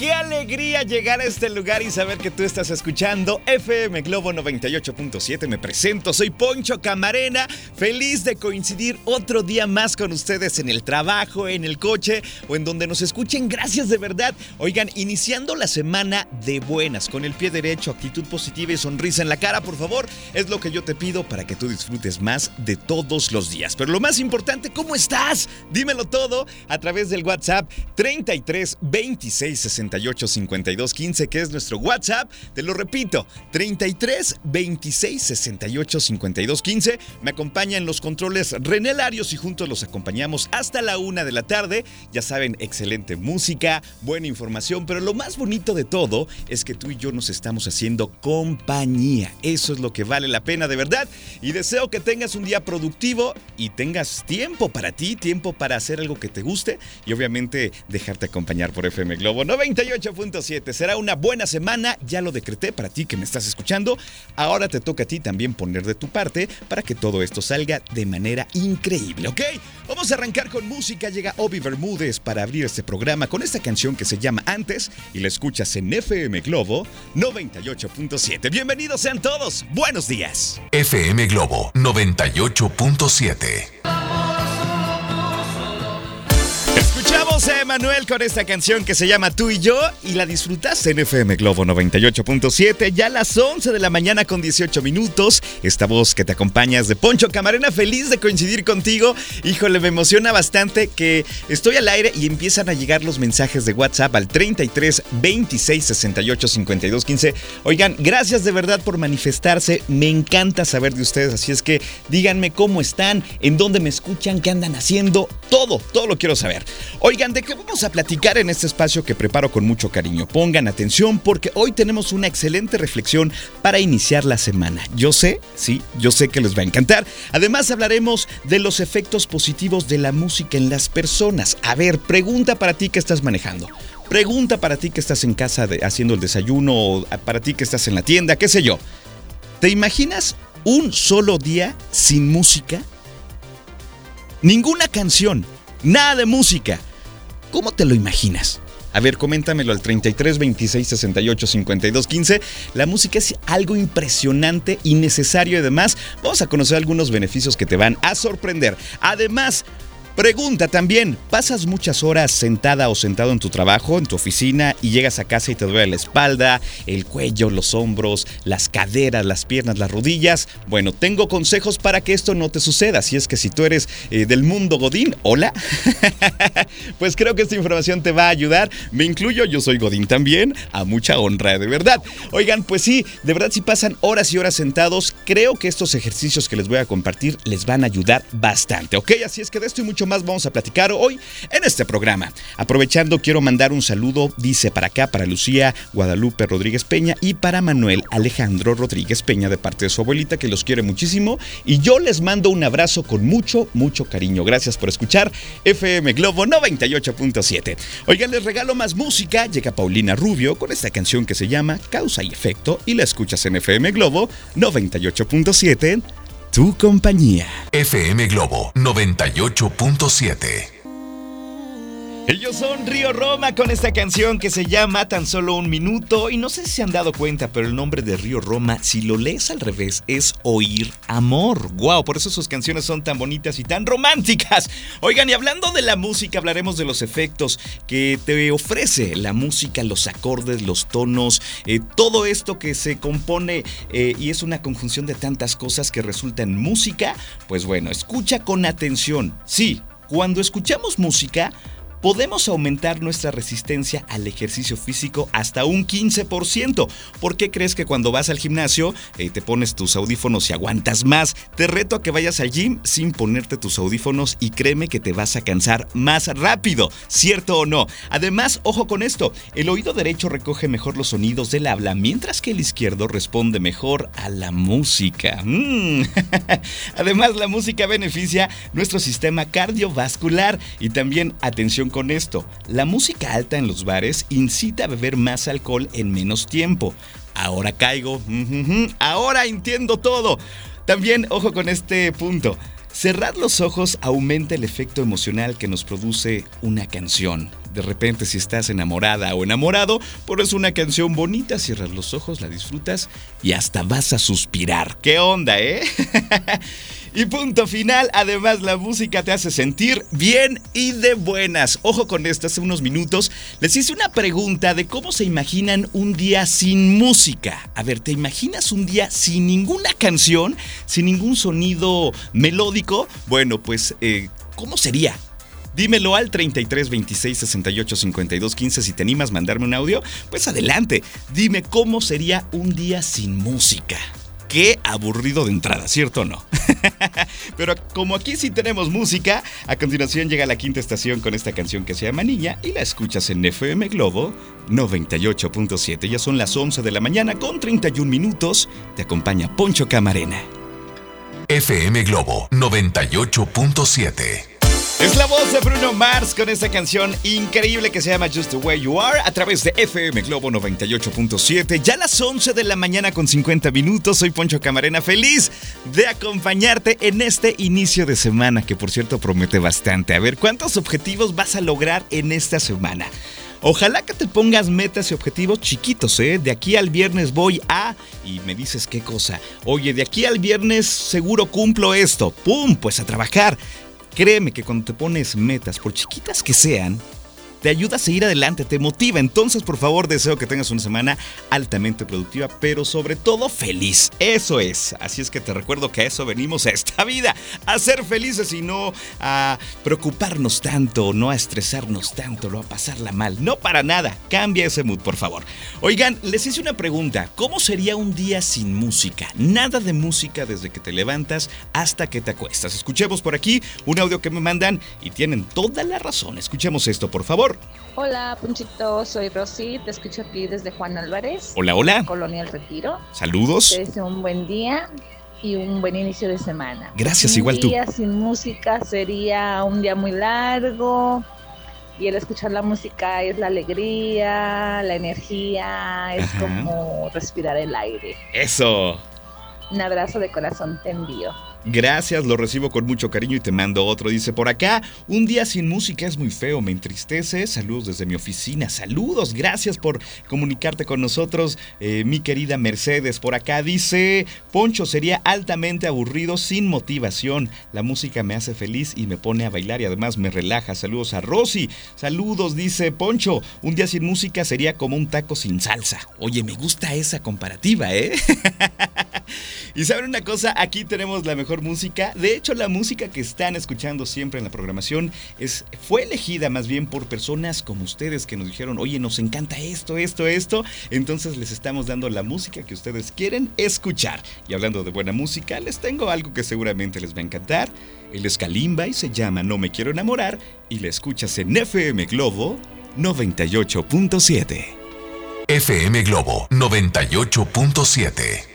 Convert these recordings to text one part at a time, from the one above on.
qué alegría llegar a este lugar y saber que tú estás escuchando FM Globo 98.7. Me presento, soy Poncho Camarena, feliz de coincidir otro día más con ustedes en el trabajo, en el coche o en donde nos escuchen. Gracias de verdad. Oigan, iniciando la semana de buenas, con el pie derecho, actitud positiva y sonrisa en la cara, por favor, es lo que yo te pido para que tú disfrutes más de todos los días. Pero lo más importante, ¿cómo estás? Dímelo todo a través del WhatsApp 33 26 68 52 15, que es nuestro WhatsApp. Te lo repito, 33 26 68 52 15. Me acompaña en los controles René Larios y juntos los acompañamos hasta la una de la tarde. Ya saben, excelente música, buena información, pero lo más bonito de todo es que tú y yo nos estamos haciendo compañía. Eso es lo que vale la pena de verdad. Y deseo que tengas un día productivo y tengas tiempo para ti, tiempo para hacer algo que te guste y obviamente dejarte acompañar por FM Globo 98.7. Será una buena semana, ya lo decreté para ti que me estás escuchando. Ahora te toca a ti también poner de tu parte para que todo esto salga de manera increíble, ¿ok? Vamos a arrancar con música. Llega Obi Bermúdez para abrir este programa con esta canción que se llama Antes y la escuchas en FM Globo 98.7. Bienvenidos sean todos. Buenos días. FM Globo 98.7. A Emanuel con esta canción que se llama Tú y yo y la disfrutaste en FM Globo 98.7 ya a las 11 de la mañana con 18 minutos. Esta voz que te acompañas de Poncho Camarena, feliz de coincidir contigo. Híjole, me emociona bastante que estoy al aire y empiezan a llegar los mensajes de WhatsApp al 33 26 68 52 15. Oigan, gracias de verdad por manifestarse. Me encanta saber de ustedes, así es que díganme cómo están, en dónde me escuchan, qué andan haciendo, todo, todo lo quiero saber. Oigan, ¿de qué vamos a platicar en este espacio que preparo con mucho cariño? Pongan atención porque hoy tenemos una excelente reflexión para iniciar la semana. Yo sé, sí, yo sé que les va a encantar. Además hablaremos de los efectos positivos de la música en las personas. A ver, pregunta para ti que estás manejando. Pregunta para ti que estás en casa haciendo el desayuno o para ti que estás en la tienda, qué sé yo. ¿Te imaginas un solo día sin música? Ninguna canción, nada de música. ¿Cómo te lo imaginas? A ver, coméntamelo al 33 26 68 52 15. La música es algo impresionante y necesario. Además, vamos a conocer algunos beneficios que te van a sorprender. Además, Pregunta también, ¿pasas muchas horas sentada o sentado en tu trabajo, en tu oficina, y llegas a casa y te duele la espalda, el cuello, los hombros, las caderas, las piernas, las rodillas? Bueno, tengo consejos para que esto no te suceda. Si es que si tú eres eh, del mundo Godín, hola, pues creo que esta información te va a ayudar. Me incluyo, yo soy Godín también, a mucha honra, de verdad. Oigan, pues sí, de verdad si pasan horas y horas sentados, creo que estos ejercicios que les voy a compartir les van a ayudar bastante, ¿ok? Así es que de esto y mucho más vamos a platicar hoy en este programa. Aprovechando, quiero mandar un saludo, dice para acá, para Lucía Guadalupe Rodríguez Peña y para Manuel Alejandro Rodríguez Peña de parte de su abuelita que los quiere muchísimo y yo les mando un abrazo con mucho, mucho cariño. Gracias por escuchar FM Globo 98.7. Oigan, les regalo más música. Llega Paulina Rubio con esta canción que se llama Causa y Efecto y la escuchas en FM Globo 98.7. Tu compañía. FM Globo 98.7. Ellos son Río Roma con esta canción que se llama Tan solo un minuto y no sé si se han dado cuenta, pero el nombre de Río Roma, si lo lees al revés, es oír amor. Wow, por eso sus canciones son tan bonitas y tan románticas. Oigan, y hablando de la música, hablaremos de los efectos que te ofrece la música, los acordes, los tonos, eh, todo esto que se compone eh, y es una conjunción de tantas cosas que resulta en música. Pues bueno, escucha con atención. Sí, cuando escuchamos música, podemos aumentar nuestra resistencia al ejercicio físico hasta un 15%. ¿Por qué crees que cuando vas al gimnasio eh, te pones tus audífonos y aguantas más? Te reto a que vayas al gym sin ponerte tus audífonos y créeme que te vas a cansar más rápido, ¿cierto o no? Además, ojo con esto, el oído derecho recoge mejor los sonidos del habla, mientras que el izquierdo responde mejor a la música. Mm. Además, la música beneficia nuestro sistema cardiovascular y también, con esto, la música alta en los bares incita a beber más alcohol en menos tiempo. Ahora caigo, ahora entiendo todo. También, ojo con este punto, cerrar los ojos aumenta el efecto emocional que nos produce una canción. De repente si estás enamorada o enamorado, pones una canción bonita, cierras los ojos, la disfrutas y hasta vas a suspirar. ¿Qué onda, eh? Y punto final, además la música te hace sentir bien y de buenas. Ojo con esto, hace unos minutos les hice una pregunta de cómo se imaginan un día sin música. A ver, ¿te imaginas un día sin ninguna canción, sin ningún sonido melódico? Bueno, pues, eh, ¿cómo sería? Dímelo al 33 26 68 52 15 si te animas a mandarme un audio. Pues adelante, dime cómo sería un día sin música qué aburrido de entrada, ¿cierto o no? Pero como aquí sí tenemos música, a continuación llega la quinta estación con esta canción que se llama Niña y la escuchas en FM Globo 98.7. Ya son las 11 de la mañana con 31 minutos. Te acompaña Poncho Camarena. FM Globo 98.7. Es la voz de Bruno Mars con esta canción increíble que se llama Just the Way You Are a través de FM Globo 98.7. Ya a las 11 de la mañana con 50 minutos. Soy Poncho Camarena, feliz de acompañarte en este inicio de semana que por cierto promete bastante. A ver, ¿cuántos objetivos vas a lograr en esta semana? Ojalá que te pongas metas y objetivos chiquitos, ¿eh? De aquí al viernes voy a... Y me dices qué cosa. Oye, de aquí al viernes seguro cumplo esto. ¡Pum! Pues a trabajar. Créeme que cuando te pones metas, por chiquitas que sean, te ayuda a seguir adelante, te motiva. Entonces, por favor, deseo que tengas una semana altamente productiva, pero sobre todo feliz. Eso es. Así es que te recuerdo que a eso venimos a esta vida, a ser felices y no a preocuparnos tanto, no a estresarnos tanto, no a pasarla mal. No para nada. Cambia ese mood, por favor. Oigan, les hice una pregunta. ¿Cómo sería un día sin música? Nada de música desde que te levantas hasta que te acuestas. Escuchemos por aquí un audio que me mandan y tienen toda la razón. Escuchemos esto, por favor. Hola, Punchito, soy Rosy, te escucho aquí desde Juan Álvarez. Hola, hola. Colonia El Retiro. Saludos. Te deseo un buen día y un buen inicio de semana. Gracias, igual tú. Un día sin música sería un día muy largo. Y el escuchar la música es la alegría, la energía, es como respirar el aire. Eso. Un abrazo de corazón te envío. Gracias, lo recibo con mucho cariño y te mando otro. Dice por acá, un día sin música es muy feo, me entristece. Saludos desde mi oficina. Saludos, gracias por comunicarte con nosotros, eh, mi querida Mercedes. Por acá dice, Poncho sería altamente aburrido sin motivación. La música me hace feliz y me pone a bailar y además me relaja. Saludos a Rosy. Saludos, dice Poncho. Un día sin música sería como un taco sin salsa. Oye, me gusta esa comparativa, ¿eh? y saben una cosa, aquí tenemos la mejor música. De hecho, la música que están escuchando siempre en la programación es, fue elegida más bien por personas como ustedes que nos dijeron, oye, nos encanta esto, esto, esto. Entonces les estamos dando la música que ustedes quieren escuchar. Y hablando de buena música, les tengo algo que seguramente les va a encantar. El es y se llama No me quiero enamorar y la escuchas en FM Globo 98.7. FM Globo 98.7.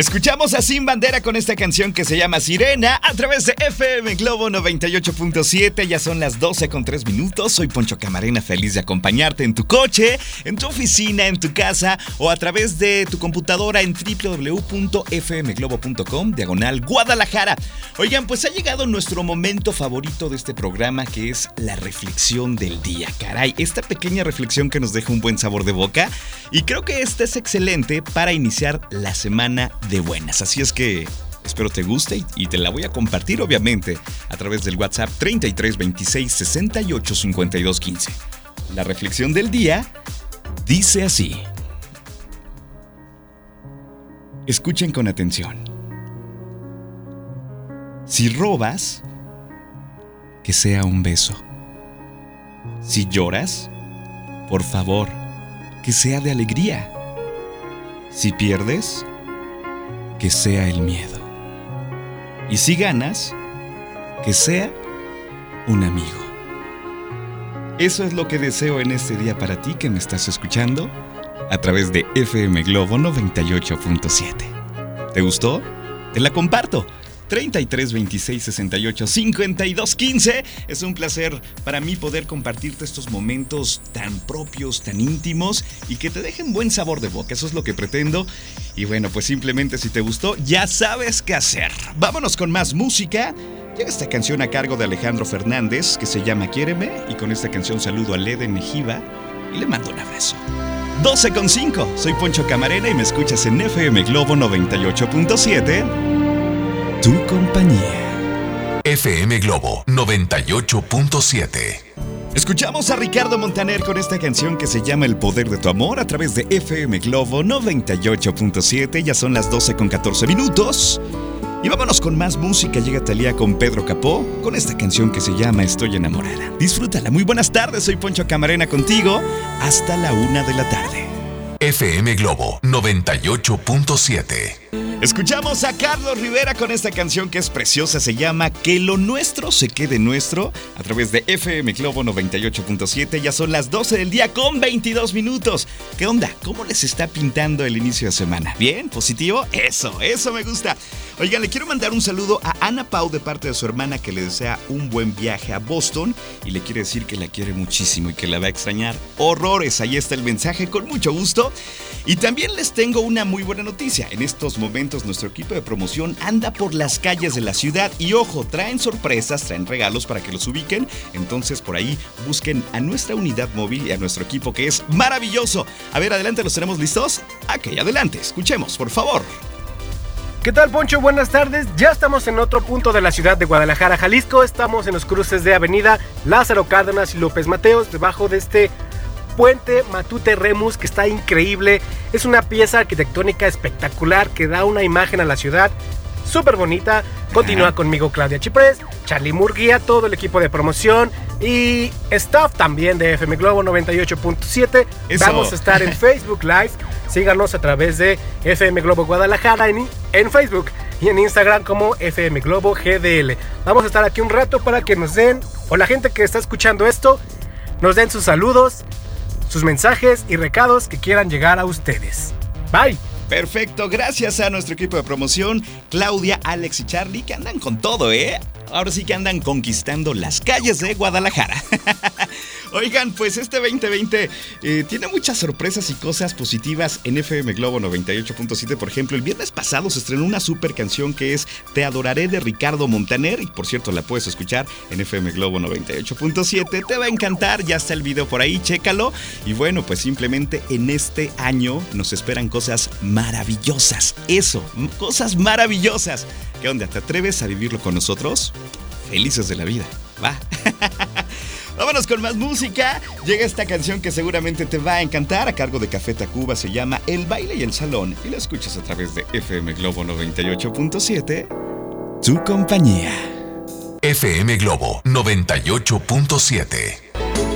Escuchamos a Sin Bandera con esta canción que se llama Sirena a través de FM Globo 98.7. Ya son las 12 con 3 minutos. Soy Poncho Camarena, feliz de acompañarte en tu coche, en tu oficina, en tu casa o a través de tu computadora en www.fmglobo.com, diagonal Guadalajara. Oigan, pues ha llegado nuestro momento favorito de este programa que es la reflexión del día. Caray, esta pequeña reflexión que nos deja un buen sabor de boca y creo que esta es excelente para iniciar la semana de buenas. Así es que espero te guste y te la voy a compartir obviamente a través del WhatsApp 33 26 68 52 15. La reflexión del día dice así. Escuchen con atención. Si robas, que sea un beso. Si lloras, por favor, que sea de alegría. Si pierdes, que sea el miedo. Y si ganas, que sea un amigo. Eso es lo que deseo en este día para ti que me estás escuchando a través de FM Globo 98.7. ¿Te gustó? Te la comparto. 33 26 68 52 15. Es un placer para mí poder compartirte estos momentos tan propios, tan íntimos y que te dejen buen sabor de boca. Eso es lo que pretendo. Y bueno, pues simplemente si te gustó, ya sabes qué hacer. Vámonos con más música. Llega esta canción a cargo de Alejandro Fernández que se llama Quiéreme y con esta canción saludo a Lede Mejiva y le mando un abrazo. 12 con 5, soy Poncho Camarena y me escuchas en FM Globo 98.7 tu compañía. FM Globo 98.7. Escuchamos a Ricardo Montaner con esta canción que se llama El Poder de tu Amor a través de FM Globo 98.7. Ya son las 12 con 14 minutos. Y vámonos con más música. Llega Talía con Pedro Capó con esta canción que se llama Estoy enamorada. Disfrútala. Muy buenas tardes. Soy Poncho Camarena contigo. Hasta la una de la tarde. FM Globo 98.7. Escuchamos a Carlos Rivera con esta canción que es preciosa, se llama Que lo nuestro se quede nuestro a través de FM Globo 98.7. Ya son las 12 del día con 22 minutos. ¿Qué onda? ¿Cómo les está pintando el inicio de semana? ¿Bien? ¿Positivo? Eso, eso me gusta. Oigan, le quiero mandar un saludo a Ana Pau de parte de su hermana que le desea un buen viaje a Boston y le quiere decir que la quiere muchísimo y que la va a extrañar horrores. Ahí está el mensaje, con mucho gusto. Y también les tengo una muy buena noticia. En estos momentos nuestro equipo de promoción anda por las calles de la ciudad y ojo, traen sorpresas, traen regalos para que los ubiquen. Entonces por ahí busquen a nuestra unidad móvil y a nuestro equipo que es maravilloso. A ver, adelante, ¿los tenemos listos? Ok, adelante, escuchemos, por favor. ¿Qué tal, Poncho? Buenas tardes. Ya estamos en otro punto de la ciudad de Guadalajara, Jalisco. Estamos en los cruces de Avenida Lázaro Cárdenas y López Mateos, debajo de este puente Matute Remus que está increíble. Es una pieza arquitectónica espectacular que da una imagen a la ciudad súper bonita. Continúa conmigo Claudia Chiprés, Charlie Murguía, todo el equipo de promoción y staff también de FM Globo 98.7. Vamos a estar en Facebook Live. Síganos a través de FM Globo Guadalajara en, en Facebook y en Instagram como FM Globo GDL. Vamos a estar aquí un rato para que nos den, o la gente que está escuchando esto, nos den sus saludos, sus mensajes y recados que quieran llegar a ustedes. Bye. Perfecto, gracias a nuestro equipo de promoción, Claudia, Alex y Charlie, que andan con todo, ¿eh? Ahora sí que andan conquistando las calles de Guadalajara. Oigan, pues este 2020 eh, tiene muchas sorpresas y cosas positivas en FM Globo 98.7. Por ejemplo, el viernes pasado se estrenó una super canción que es Te Adoraré de Ricardo Montaner. Y por cierto, la puedes escuchar en FM Globo 98.7. Te va a encantar, ya está el video por ahí, chécalo. Y bueno, pues simplemente en este año nos esperan cosas maravillosas. Eso, cosas maravillosas. ¿Qué onda? ¿Te atreves a vivirlo con nosotros? Felices de la vida. Va. Vámonos con más música. Llega esta canción que seguramente te va a encantar a cargo de Café Tacuba. Se llama El baile y el salón y la escuchas a través de FM Globo 98.7. Tu compañía. FM Globo 98.7.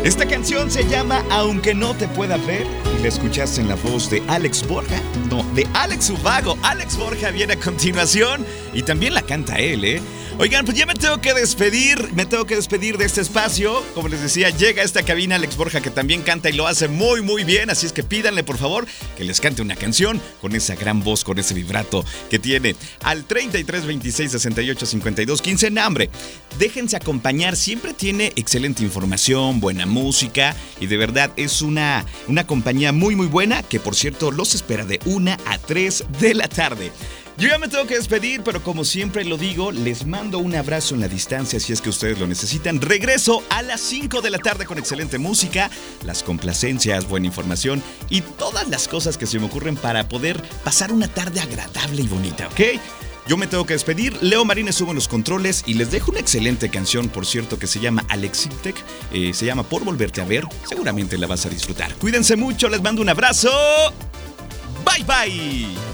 Esta canción se llama Aunque no te pueda ver y la escuchaste en la voz de Alex Borja, no, de Alex Ubago. Alex Borja viene a continuación y también la canta él, ¿eh? Oigan, pues ya me tengo que despedir, me tengo que despedir de este espacio. Como les decía, llega a esta cabina Alex Borja que también canta y lo hace muy muy bien, así es que pídanle por favor que les cante una canción con esa gran voz, con ese vibrato que tiene al 33 26 68 52 15 en hambre. Déjense acompañar, siempre tiene excelente información, buena música y de verdad es una, una compañía muy muy buena que por cierto los espera de 1 a 3 de la tarde. Yo ya me tengo que despedir, pero como siempre lo digo, les mando un abrazo en la distancia si es que ustedes lo necesitan. Regreso a las 5 de la tarde con excelente música, las complacencias, buena información y todas las cosas que se me ocurren para poder pasar una tarde agradable y bonita, ¿ok? Yo me tengo que despedir. Leo Marín estuvo en los controles y les dejo una excelente canción, por cierto, que se llama Alexitec. Eh, se llama Por Volverte a Ver. Seguramente la vas a disfrutar. Cuídense mucho, les mando un abrazo. Bye bye.